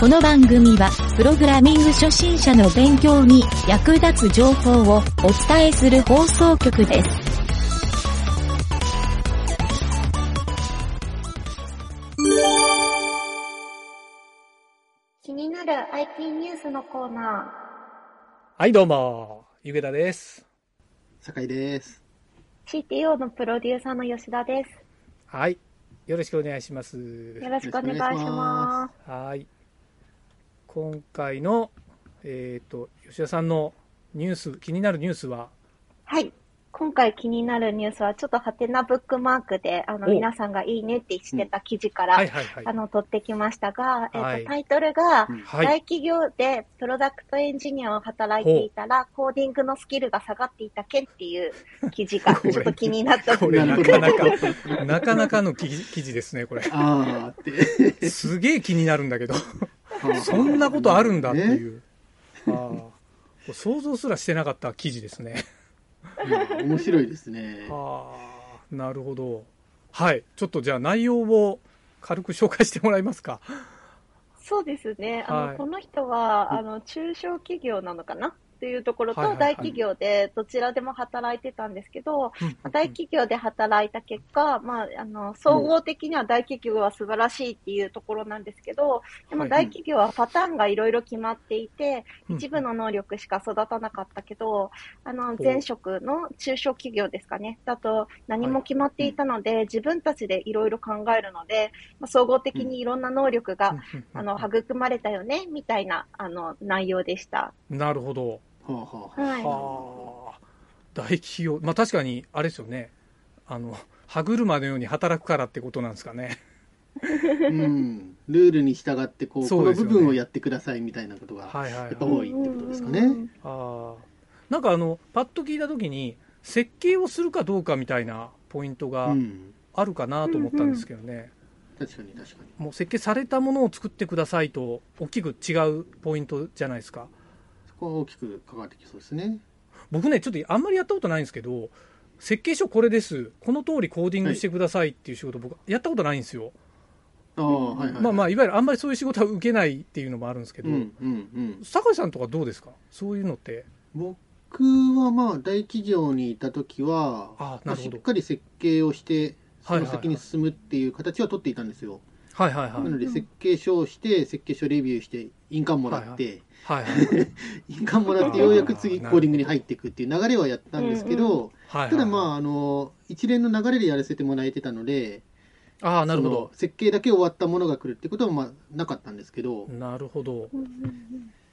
この番組は、プログラミング初心者の勉強に役立つ情報をお伝えする放送局です。気になる IT ニュースのコーナはい、どうも、ゆげたです。酒井です。ー。CTO のプロデューサーの吉田です。はい、よろしくお願いします。よろしくお願いします。はい。今回の、えっ、と、吉田さんのニュース、気になるニュースは、はい。今回気になるニュースは、ちょっとハテナブックマークで、あの、お皆さんがいいねってしてた記事から。あの、取ってきましたが、えっ、はいと、タイトルが。大企業でプロダクトエンジニアを働いていたら、コーディングのスキルが下がっていた件っていう記事が ちょっと気になったこれなかなか、なかなかの記事ですね、これ。あーって。すげえ気になるんだけど、そ そんなことあるんだっていう。ああ想像すらしてなかった記事ですね。面白いですね。ああ、なるほど。はい。ちょっとじゃあ内容を軽く紹介してもらえますか？そうですね。あの、はいこの人は、あの、中小企業なのかな？っていうところと、大企業でどちらでも働いてたんですけど、まあ大企業で働いた結果、まあ、あの、総合的には大企業は素晴らしいっていうところなんですけど、でもはい大企業はパターンがいろいろ決まっていて、うん。一部の能力しか育たなかったけど、あの、う。前職の中小企業ですかね、だと何も決まっていたので、自分たちでいろいろ考えるので、まあ、総合的にいろんな能力が、あの、育まれたよね、みたいな、あの、内容でした。なるほど。はあはい。はあ。大企業、まあ確かに、あれですよね。あの、歯車のように働くからってことなんですかね。うん。ルールに従って、こう、この部分をやってくださいみたいなことが、はいはい、はいやっぱ。多いってことですかね。ああ。なんかあの、パッと聞いたときに、設計をするかどうかみたいなポイントうがん。あるかなと思ったんですけどね。確かに確かに。もう設計されたものを作ってくださいと、大きく違うポイントじゃないですか。そこは大きく関わってきそうですね。僕ね、ちょっとあんまりやったことないんですけど、設計書これです。この通りコーディングしてくださいっていう仕事、僕、やったことないんですよ。ああ、はいはい。まあまあ、いわゆるあんまりそういう仕事は受けないっていうのもあるんですけど、うんうんうん。酒井さんとかどうですか？そういうのって。僕はまあ大企業にいた時はあなるほどまあしっかり設計をしてそはいはいはいの先に進むっていう形は取っていたんですよ、はいはいはい。なので設計書をして設計書レビューして印鑑もらって、はいはい。印鑑もらってようやく次コーディングに入っていくっていう流れはやったんですけど、はいはい、ただまああの一連の流れでやらせてもらえてたのでああ、なるほそどの。設計だけ終わったものが来るってことはまあなかったんですけど、なるほど。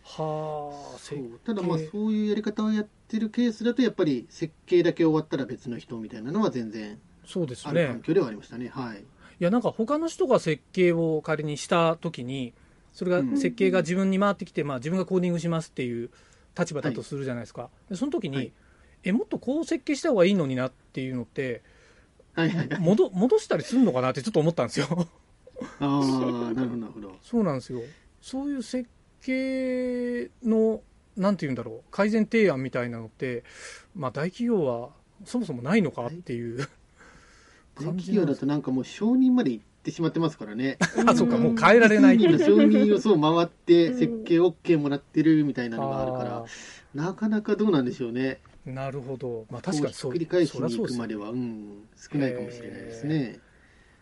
はあ、そうただまあそういうやり方をやってるケースだとやっぱり設計だけ終わったら別の人みたいなのは全然そうですある環ね。境ではありましたね。はい。いや、なんか他の人が設計を仮にしたときに、それがうん設計が自分に回ってきて、まあ自分がコーディングしますっていう立場だとするじゃないですか。でその時に、はいえ、もっとこう設計した方がいいのになっていうのって、はいはいはい。戻戻したりするのかなってちょっと思ったんですよ。ああ、なるほど。そうなんですよ。そういう設計の、なんて言うんだろう、改善提案みたいなのって、まあ大企業はそもそもないのかっていう企業だとなんかもう承認まで行ってしまってますからね。あ、そうか、もう変えられない。承認をそう回ってうん設計 OK もらってるみたいなのがあるからあ、なかなかどうなんでしょうね。ーなるほど。まあ確かにそう。ひっくり返しに行くまでは、うん、少ないかもしれないですね。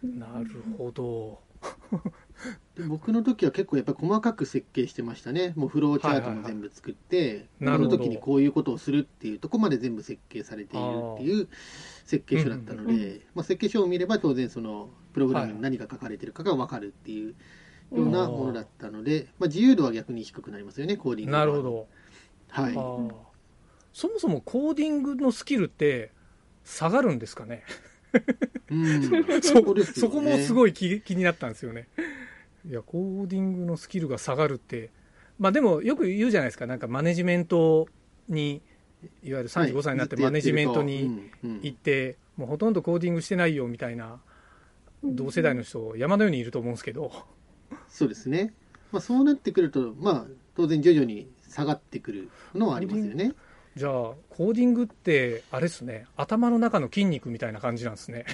なるほど。で僕の時は結構やっぱり細かく設計してましたね。もうフローチャートも全部作って、なるほどこの時にこういうことをするっていうとこまで全部設計されているっていう設計書だったので、まあ、設計書を見れば当然そのプログラムに何が書かれてるかが分かるっていうようなものだったので、まあ、自由度は逆に低くなりますよね、コーディングはなるほ。ど。はい。そもそもコーディングのスキルって下がるんですかね？うん。そこねそこもすごい気気になったんですよね。いや、コーディングのスキルが下がるって、まあでもよく言うじゃないですか、なんかマネジメントに、いわゆる35歳になってマネジメントに行って、もうほとんどコーディングしてないよみたいな同世代の人、山のようにいると思うんですけど、そうですね。まあ、そうなってくると、まあ、当然徐々に下がってくるのはありますよね。じゃあ、コーディングって、あれですね、頭の中の筋肉みたいな感じなんですね。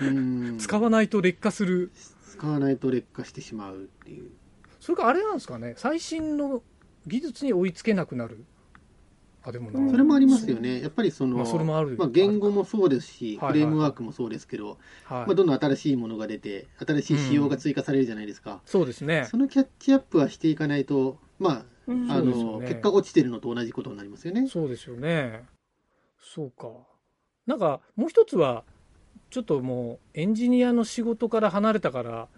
うん。使わないと劣化する。使わないと劣化してしまうっていう。それかあれなんですかね、最新の技術に追いつけなくなる。あ、でもな。それもありますよね。やっぱりその、まあそれもあるまあ、言語もそうですし、フレームワークもそうですけど、はいまあ、どんどん新しいものが出て、新しい仕様が追加されるじゃないですか。そうですね。そのキャッチアップはしていかないと、まうんあ、あの、結果落ちてるのと同じことになりますよね。そうですよね。そうか。なんか、もう一つは、ちょっともう、エンジニアの仕事から離れたから、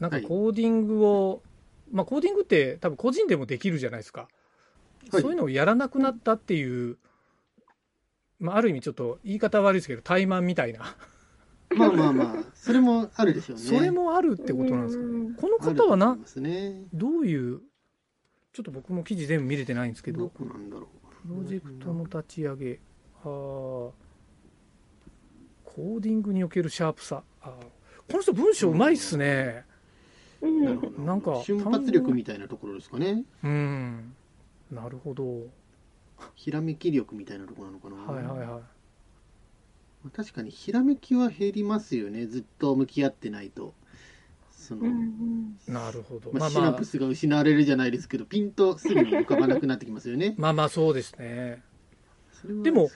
なんかはいコーディングを、まあ、コーディングって多分個人でもできるじゃないですか。はいそういうのをやらなくなったっていう、まあ、ある意味ちょっと言い方悪いですけど、怠慢みたいな。まあまあまあ、それもあるでしょうね。それもあるってことなんですかね。うんこの方はなね。どういう、ちょっと僕も記事全部見れてないんですけどど、こなんだろプロジェクトの立ち上げ、あーコーディングにおけるシャープさ。あーこの人文章うまいっすね。うう。なるほんど。なんか瞬発力みたいなところですかね。うん。なるほど。ひらめき力みたいなところなのかな。はいはいはい。まあ確かにひらめきは減りますよね。ずっと向き合ってないと。その、うんなるほど。まあ、まあまあシナプ、スが失われるじゃないですけど、ピンとすぐに浮かばなくなってきますよね。まあまあそうですね。でも。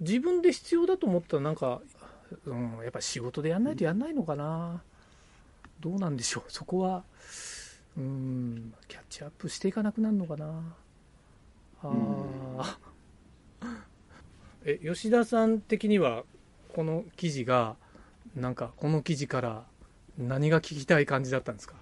自分で必要だと思ったらなんか、うん、やっぱ仕事でやんないとやんないのかな。どうなんでしょう。そこは、うん、キャッチアップしていかなくなるのかな。ああ。え、吉田さん的には、この記事が、なんか、この記事から何が聞きたい感じだったんですか？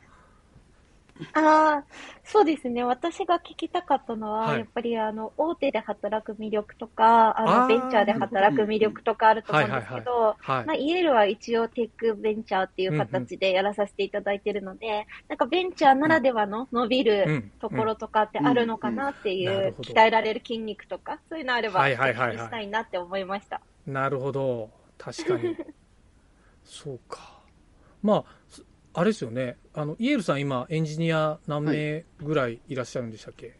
ああ、そうですね。私が聞きたかったのは、はいやっぱりあの、大手で働く魅力とか、ああーの、ベンチャーで働く魅力とかあると思うんですけど、はいまあ、。イエールは一応テックベンチャーっていう形でやらさせていただいてるので、なんかベンチャーならではの伸びうるん。ところとかってあるのかなっていう鍛えられる筋肉とか、そういうのあれば、はいはいはいはいお聞きしたいなって思いました。なるほど確かに そうかまあすあれですよね。あのイエールさん今エンジニア何名ぐらいいらっしゃるんでしたっけ、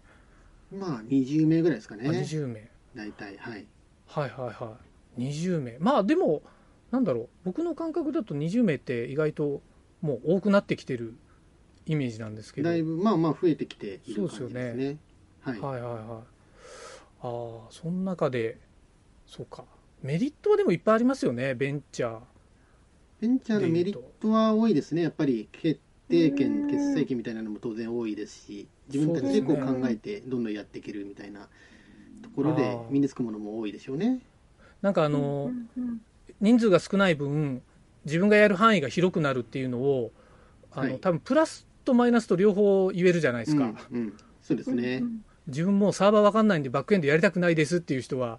まあ、20名ぐらいですかあね。20名。大体、はい。はいはいはい。20名。まあでもなんだろう。僕の感覚だと20名って意外ともう多くなってきてるイメージなんですけど。だいぶ、まあまあ増えてきている感じそうですよですね。はい。はいはいはい。ああその中でそうか。メリットはでもいっぱいありますよね。ベンチャーベンチャーのメリットは多いですね。やっぱり決定権、決済権みたいなのも当然多いですし、自分たちでこう考えてどんどんやっていけるみたいなところで身につくものも多いでしょうね。なんかあの、人数が少ない分自分がやる範囲が広くなるっていうのをあの、はい多分プラスとマイナスと両方言えるじゃないですか、うん、うん。そうですね。自分もうサーバーわかんないんでバックエンドやりたくないですっていう人は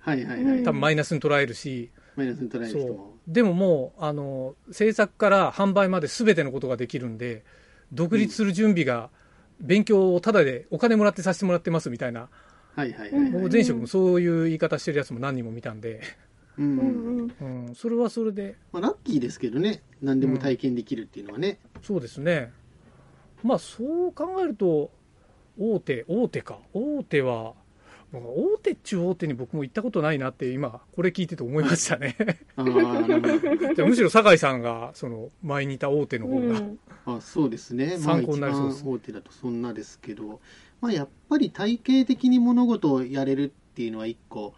はいはいはい。多分マイナスに捉えるし、マイナスに捉える人そも。うでももうあの制作から販売まで全てのことができるんで独立する準備が勉強をただでお金もらってさせてもらってますみたいな、はいはいはい、うんはい。僕前職もそういう言い方してるやつも何人も見たんで、うんううんんうんうん、それはそれでまあ、ラッキーですけどね。何でも体験できるっていうのはね。そうですね。まあそう考えると、大手、大手か。大手は、まあ大手っちゅう大手に僕も行ったことないなって今、これ聞いてて思いましたね。むしろ酒井さんが、その、前にいた大手の方が、うんあそうですね、まあ、参考になりそうです大手だとそんなですけど、まあ、やっぱり体系的に物事をやれるっていうのは一個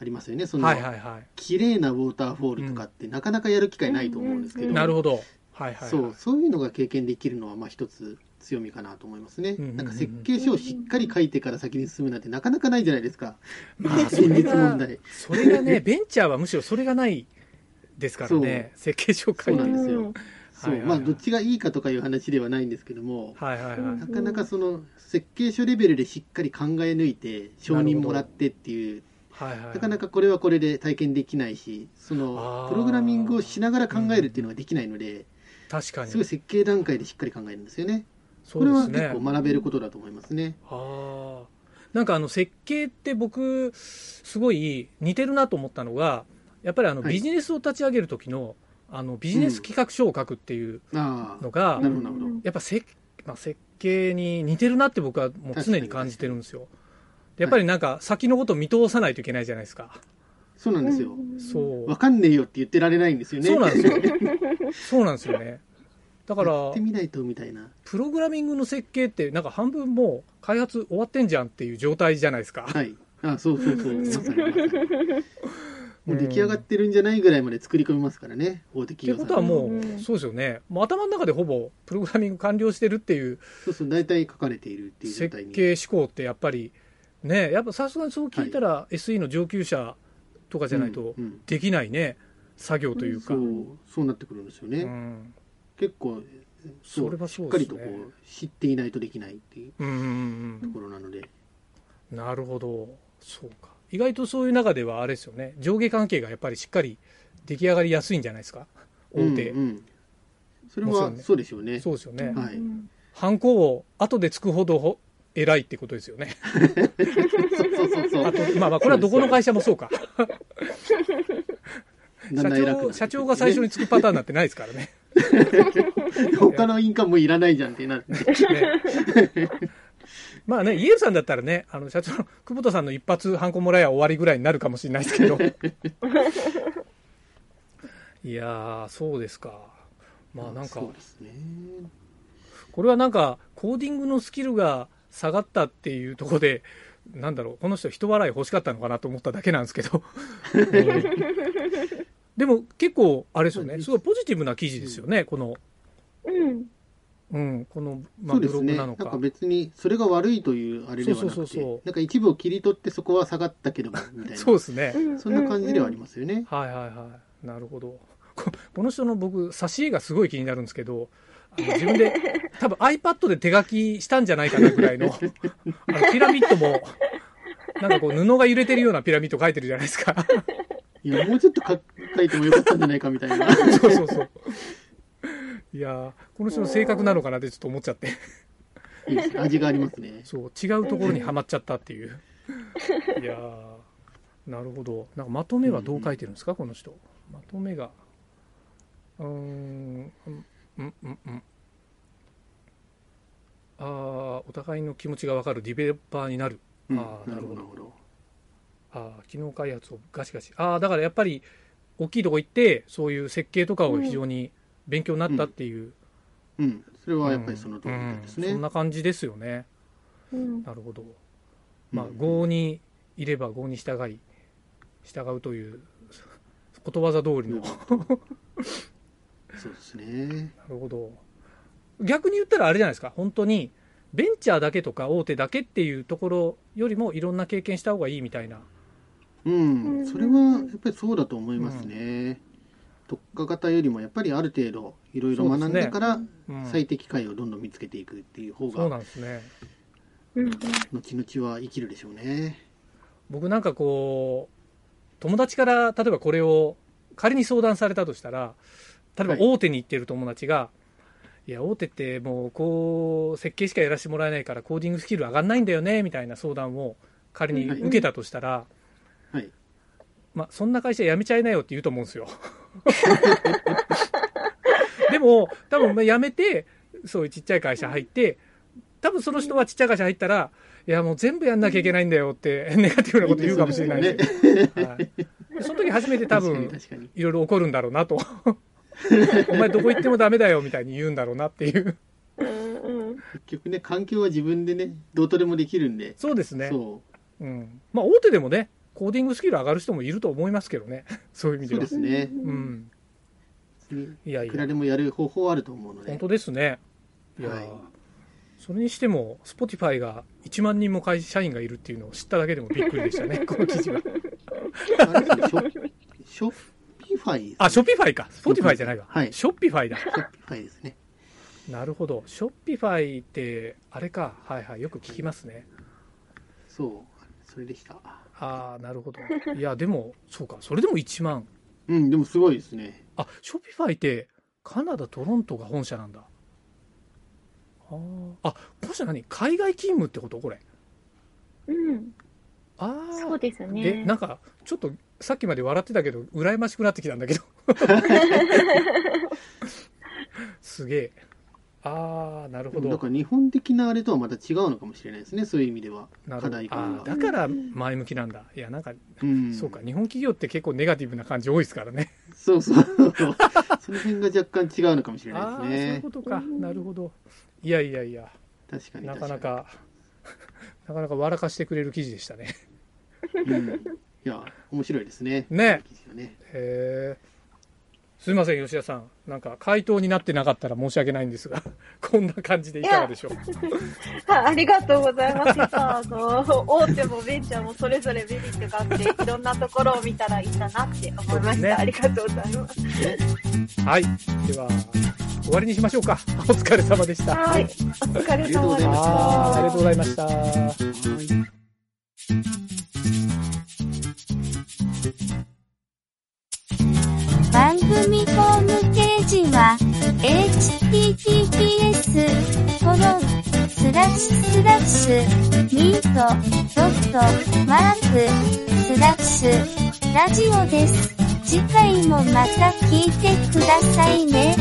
ありますよね、その、はいはいは綺麗なウォーターフォールとかってなかなかやる機会ないと思うんですけど、うんい。なるほど。はいはい、はい。そうそういうのが経験できるのはまあ一つ強みかなと思いますね、うんうんうんなんか設計書をしっかり書いてから先に進むなんてなかなかないじゃないですか、まあ、そ 現実れが問、題。それがね、ベンチャーはむしろそれがないですからね。設計書を書いて。そうなんですよ。う。んそうまあ、どっちがいいかとかいう話ではないんですけども、はいはいはい。うんなかなかその設計書レベルでしっかり考え抜いて承認もらってっていうはいはい、なかなかこれはこれで体験できないし、そあのー。プログラミングをしながら考えるっていうのができないので、確かに。すごい設計段階でしっかり考えるんですよね。そこれはうですね結構学べることだと思いますね。ああなんかあの設計って僕すごい似てるなと思ったのがやっぱりあのはいビジネスを立ち上げる時のあのビジネス企画書を書くっていうあのが。やっぱせ、まあ、設計に似てるなって僕はもう常に感じてるんですよ。でやっぱりなんか先のことを見通さないといけないじゃないですか。そうなんですよ。そう。わかんねえよって言ってられないんですよね。そうなんですよ。そうなんですよね。だからやってみないとみたいな。プログラミングの設計ってなんか半分もう開発終わってんじゃんっていう状態じゃないですか。はい。あそうそうそう。もう出来上がっってるんじゃないぐらいまで作り込みますからね、大手て企業さんことはもう、うんそうですよね。もう頭の中でほぼプログラミング完了してるっていうそうそう、大体書かれているっていう状設態に。計思考ってやっぱりね、やっぱさすがにそう聞いたら SE の上級者とかじゃないとうんうんできないね、作業というか。そう、そうなってくるんですよね。うん結構、それはしそうね。っかりとこう知っていないとできないっていうところなので、うん、なるほど、そうか、意外とそういう中ではあれですよね、上下関係がやっぱりしっかり出来上がりやすいんじゃないですか、大手、うんうん。それはそうでしょうね。そうですよね、はい。ハンコを後でつくほどほ偉いってことですよね、そうそうそうあとまあまあ、これはどこの会社もそうか、社長社長が最初につくパターンなんてないですからね。他の印鑑もいらないじゃんってなって。ねまあね、イエルさんだったらね、あの社長の久保田さんの一発ハンコもらえば終わりぐらいになるかもしれないですけど。いやー、そうですか。まあなんかね。これはなんか、コーディングのスキルが下がったっていうところで、なんだろう、この人、人笑い欲しかったのかなと思っただけなんですけど。うんでも結構、あれですよね、すごいポジティブな記事ですよね、この、うん。うん、この、まあ、ブ。ログなのか。なんか別に、それが悪いというあれではなくそうそうそうそうて、なんか一部を切り取ってそこは下がったけども、みたいな。そうですね。そんな感じではありますよね。はいはいはい。なるほど。ここの人の僕、挿絵がすごい気になるんですけど、自分で、多分 iPad で手書きしたんじゃないかなぐらいの、あのピラミッドも、なんかこう布が揺れてるようなピラミッド書いてるじゃないですか。いや、もうちょっとか書いてもよかったんじゃないかみたいな。そうそうそう。いやーこの人の性格なのかなってちょっと思っちゃって。いいですね味がありますね。そう、違うところにはまっちゃったっていう。いやーなるほど。なんかまとめはどう書いてるんですか、この人。まとめが。うーん、うん、うん、うん。うんあーお互いの気持ちが分かるディベロッパーになる。うんあーなるほど、なるほどなるほど。あー機能開発をガシガシ。ああ、だからやっぱり大きいとこ行って、そういう設計とかを非常に勉強になったっていう。うん。それはやっぱりその通りなんですねうんそん。な感じですよね。うん。なるほど。まあう、ん業にいれば業に従い、従うということわざ通りの。なそうですね。るほど。逆に言ったらあれじゃないですか、本当に、ベンチャーだけとか大手だけっていうところよりもいろんな経験した方がいいみたいな。うん。それはやっぱりそうだと思いますね。特化型よりもやっぱりある程度いろいろ学んでからうん、最適解をどんどん見つけていくっていう方そうながんですね。うん。後々は生きるでしょうね。僕なんかこう、友達から例えばこれを仮に相談されたとしたら、例えばはい大手に行ってる友達が、い、や、大手ってもうこう、設計しかやらせてもらえないからコーディングスキル上がんないんだよね、みたいな相談を仮に受けたとしたら、はい。まあ、そんな会社辞めちゃいなよって言うと思うんですよ。でも、多分まあ辞めて、そういうちっちゃい会社入って、多分その人はちっちゃい会社入ったら、いや、もう全部やんなきゃいけないんだよって、ネガティブなこと言うかもしれないし、はい、でその時初めて多分。いろいろ起こるんだろうなと。お前どこ行ってもダメだよみたいに言うんだろうなっていう。結局ね、環境は自分でね、どうとでもできるんで。そうですね。そうん。まあ、大手でもね、コーディングスキル上がる人もいると思いますけどね。そういう意う。そう味では。ですね。うん。いやいいくらや、でもやる方法はあると思うので。本当ですね。いや、はいそれにしても、Spotify が1万人も会社員がいるっていうのを知っただけでもびっくりでしたね、この記事が。あれですね Shopify ねあ、 Shopify か。Spotify じゃないわ。はい Shopify だ。 Shopify ですね。なるほど。 Shopify って、あれか。はいはい。よく聞きますね。そう、それでした。ああ、なるほど。いや、でも、そうか、それでも1万。うん、でもすごいですね。あ、ショピファイって、カナダ、トロントが本社なんだ。あーあ、本社何？海外勤務ってこと？これ。うん。ああ。そうですえ、ね。なんか、ちょっと、さっきまで笑ってたけど、羨ましくなってきたんだけど。すげえ。ああ、なるほど。だから日本的なあれとはまた違うのかもしれないですね、そういう意味では。課題感が。ーだから前向きなんだ。いや、なんか、うん、そうか、日本企業って結構ネガティブな感じ多いですからね。そうそう。その辺が若干違うのかもしれないですねそういうこ。とか。なるほど。いやいやいや、確かにな確かに。かなか、なかなか笑かしてくれる記事でしたね。うん。いや、面白いですね。ねね。へえ。すいません、吉田さん。なんか、回答になってなかったら申し訳ないんですが、こんな感じでいかがでしょう。あありがとうございます。大手もベンチャーもそれぞれメリットがあって、いろんなところを見たらいいんだなって思いました。ねありがとうございます。はい。では、終わりにしましょうか。お疲れ様でした。はい。お疲れ様でしあーありがとうた。ございました。はい。スラッシュミートドットマークスラッシュラジオです。次回もまた聞いてくださいね。